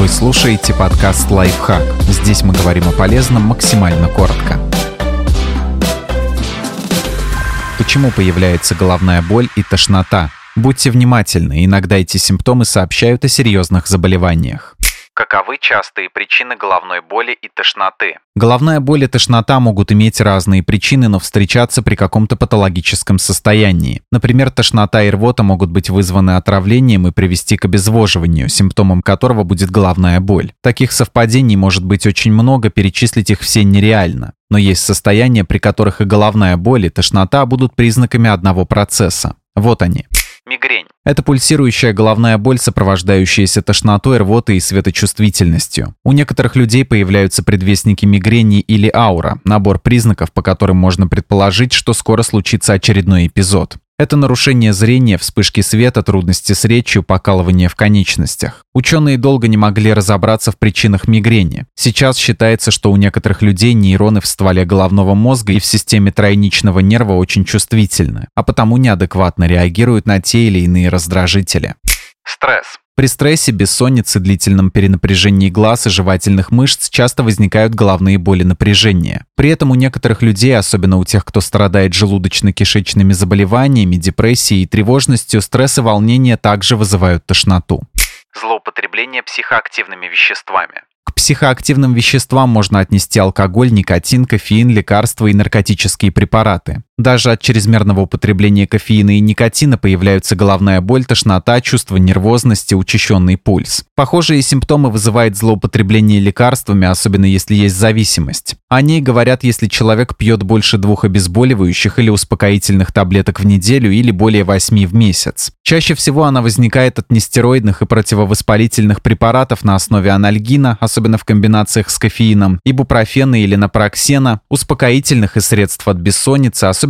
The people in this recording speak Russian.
Вы слушаете подкаст «Лайфхак». Здесь мы говорим о полезном максимально коротко. Почему появляется головная боль и тошнота? Будьте внимательны, иногда эти симптомы сообщают о серьезных заболеваниях. Каковы частые причины головной боли и тошноты? Головная боль и тошнота могут иметь разные причины, но встречаться при каком-то патологическом состоянии. Например, тошнота и рвота могут быть вызваны отравлением и привести к обезвоживанию, симптомом которого будет головная боль. Таких совпадений может быть очень много, перечислить их все нереально. Но есть состояния, при которых и головная боль, и тошнота будут признаками одного процесса. Вот они. Мигрень. Это пульсирующая головная боль, сопровождающаяся тошнотой, рвотой и светочувствительностью. У некоторых людей появляются предвестники мигрени или аура, набор признаков, по которым можно предположить, что скоро случится очередной эпизод. Это нарушение зрения, вспышки света, трудности с речью, покалывание в конечностях. Ученые долго не могли разобраться в причинах мигрени. Сейчас считается, что у некоторых людей нейроны в стволе головного мозга и в системе тройничного нерва очень чувствительны, а потому неадекватно реагируют на те или иные раздражители. Стресс. При стрессе, бессоннице, длительном перенапряжении глаз и жевательных мышц часто возникают головные боли напряжения. При этом у некоторых людей, особенно у тех, кто страдает желудочно-кишечными заболеваниями, депрессией и тревожностью, стресс и волнение также вызывают тошноту. Злоупотребление психоактивными веществами. К психоактивным веществам можно отнести алкоголь, никотин, кофеин, лекарства и наркотические препараты. Даже от чрезмерного употребления кофеина и никотина появляются головная боль, тошнота, чувство нервозности, учащенный пульс. Похожие симптомы вызывает злоупотребление лекарствами, особенно если есть зависимость. О ней говорят, если человек пьет больше двух обезболивающих или успокоительных таблеток в неделю или более восьми в месяц. Чаще всего она возникает от нестероидных и противовоспалительных препаратов на основе анальгина, особенно в комбинациях с кофеином, ибупрофена или напроксена, успокоительных и средств от бессонницы, особенно